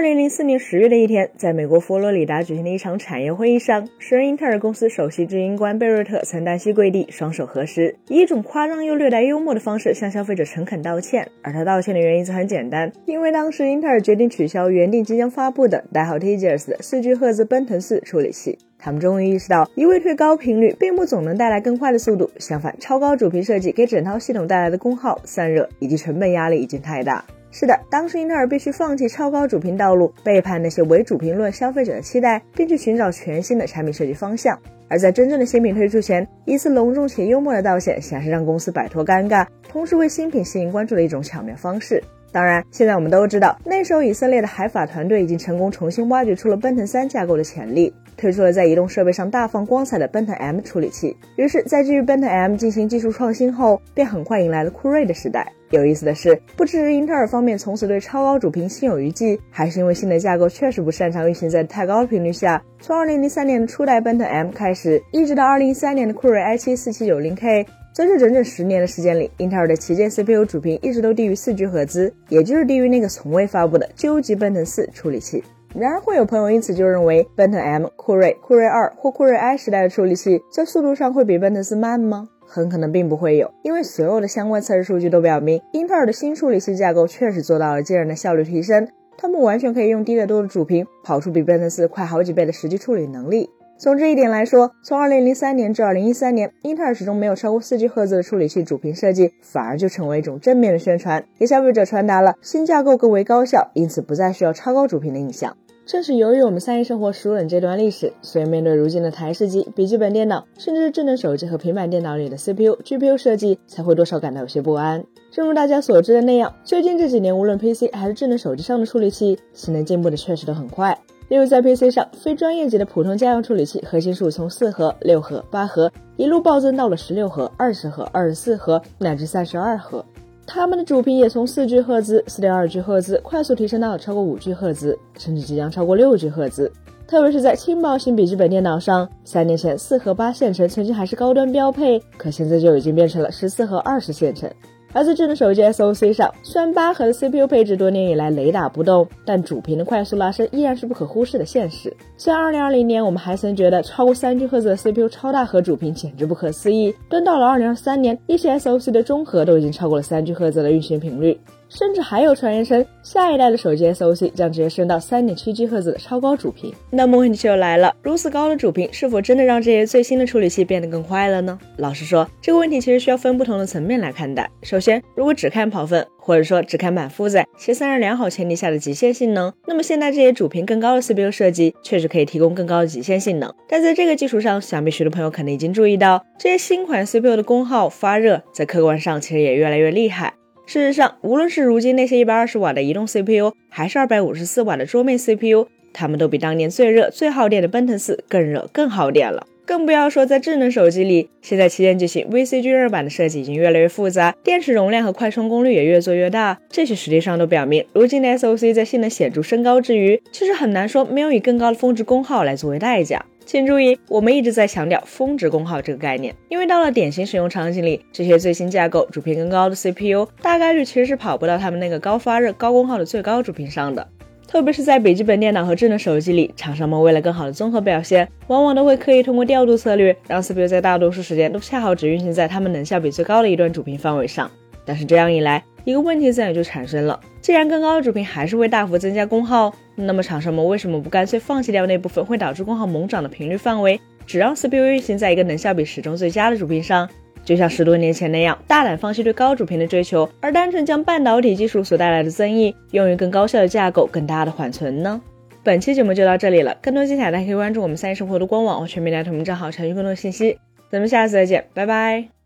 二零零四年十月的一天，在美国佛罗里达举行的一场产业会议上，时任英特尔公司首席执行官贝瑞特曾单膝跪地，双手合十，以一种夸张又略带幽默的方式向消费者诚恳道歉。而他道歉的原因则很简单，因为当时英特尔决定取消原定即将发布的代号 Tigers 的四 G 赫兹奔腾四处理器。他们终于意识到，一味推高频率并不总能带来更快的速度，相反，超高主频设计给整套系统带来的功耗、散热以及成本压力已经太大。是的，当时英特尔必须放弃超高主频道路，背叛那些伪主频论消费者的期待，并去寻找全新的产品设计方向。而在真正的新品推出前，一次隆重且幽默的道歉，显然是让公司摆脱尴尬，同时为新品吸引关注的一种巧妙方式。当然，现在我们都知道，那时候以色列的海法团队已经成功重新挖掘出了奔腾三架构的潜力，推出了在移动设备上大放光彩的奔腾 M 处理器。于是，在基于奔腾 M 进行技术创新后，便很快迎来了酷睿的时代。有意思的是，不知英特尔方面从此对超高主频心有余悸，还是因为新的架构确实不擅长运行在太高的频率下。从2003年的初代奔腾 M 开始，一直到2013年的酷睿 i7 4790K。在这整整十年的时间里，英特尔的旗舰 CPU 主频一直都低于四 G 赫兹，也就是低于那个从未发布的究极奔腾四处理器。然而，会有朋友因此就认为奔腾 M、酷睿、酷睿二或酷睿 i 时代的处理器在速度上会比奔腾四慢吗？很可能并不会有，因为所有的相关测试数据都表明，英特尔的新处理器架构确实做到了惊人的效率提升，他们完全可以用低得多的主频跑出比奔腾四快好几倍的实际处理能力。从这一点来说，从2003年至2013年，英特尔始终没有超过 4G 赫兹的处理器主频设计，反而就成为一种正面的宣传，给消费者传达了新架构更为高效，因此不再需要超高主频的印象。正是由于我们三一生活熟稔这段历史，所以面对如今的台式机、笔记本电脑，甚至是智能手机和平板电脑里的 CPU、GPU 设计，才会多少感到有些不安。正如大家所知的那样，最近这几年，无论 PC 还是智能手机上的处理器，性能进步的确实都很快。例如在 PC 上，非专业级的普通家用处理器核心数从四核、六核、八核一路暴增到了十六核、二十核、二十四核乃至三十二核，他们的主频也从四 G 赫兹、四点二 G 赫兹快速提升到了超过五 G 赫兹，甚至即将超过六 G 赫兹。特别是在轻薄型笔记本电脑上，三年前四核八线程曾经还是高端标配，可现在就已经变成了十四核二十线程。而在智能手机 SoC 上，虽然八核的 CPU 配置多年以来雷打不动，但主频的快速拉伸依然是不可忽视的现实。虽然2020年我们还曾觉得超过三 G 赫兹的 CPU 超大核主频简直不可思议，但到了2023年，一些 SoC 的中核都已经超过了三 G 赫兹的运行频率。甚至还有传言称，下一代的手机 SoC 将直接升到三点七 G 赫兹的超高主频。那么问题就来了，如此高的主频是否真的让这些最新的处理器变得更快了呢？老实说，这个问题其实需要分不同的层面来看待。首先，如果只看跑分，或者说只看满负载且散热良好前提下的极限性能，那么现在这些主频更高的 CPU 设计确实可以提供更高的极限性能。但在这个基础上，想必许多朋友可能已经注意到，这些新款 CPU 的功耗、发热在客观上其实也越来越厉害。事实上，无论是如今那些一百二十瓦的移动 CPU，还是二百五十四瓦的桌面 CPU，它们都比当年最热、最耗电的奔腾四更热、更耗电了。更不要说在智能手机里，现在旗舰机型 VC 均热板的设计已经越来越复杂，电池容量和快充功率也越做越大。这些实际上都表明，如今的 SoC 在性能显著升高之余，其实很难说没有以更高的峰值功耗来作为代价。请注意，我们一直在强调峰值功耗这个概念，因为到了典型使用场景里，这些最新架构、主频更高的 CPU，大概率其实是跑不到他们那个高发热、高功耗的最高主频上的。特别是在笔记本电脑和智能手机里，厂商们为了更好的综合表现，往往都会刻意通过调度策略，让 CPU 在大多数时间都恰好只运行在他们能效比最高的一段主频范围上。但是这样一来，一个问题自然也就产生了：既然更高的主频还是会大幅增加功耗，那么厂商们为什么不干脆放弃掉那部分会导致功耗猛涨的频率范围，只让 CPU 运行在一个能效比始终最佳的主频上？就像十多年前那样，大胆放弃对高主频的追求，而单纯将半导体技术所带来的增益用于更高效的架构、更大的缓存呢？本期节目就到这里了，更多精彩大家可以关注我们三一生活的官网或全民大同名账号，查询更多信息。咱们下次再见，拜拜。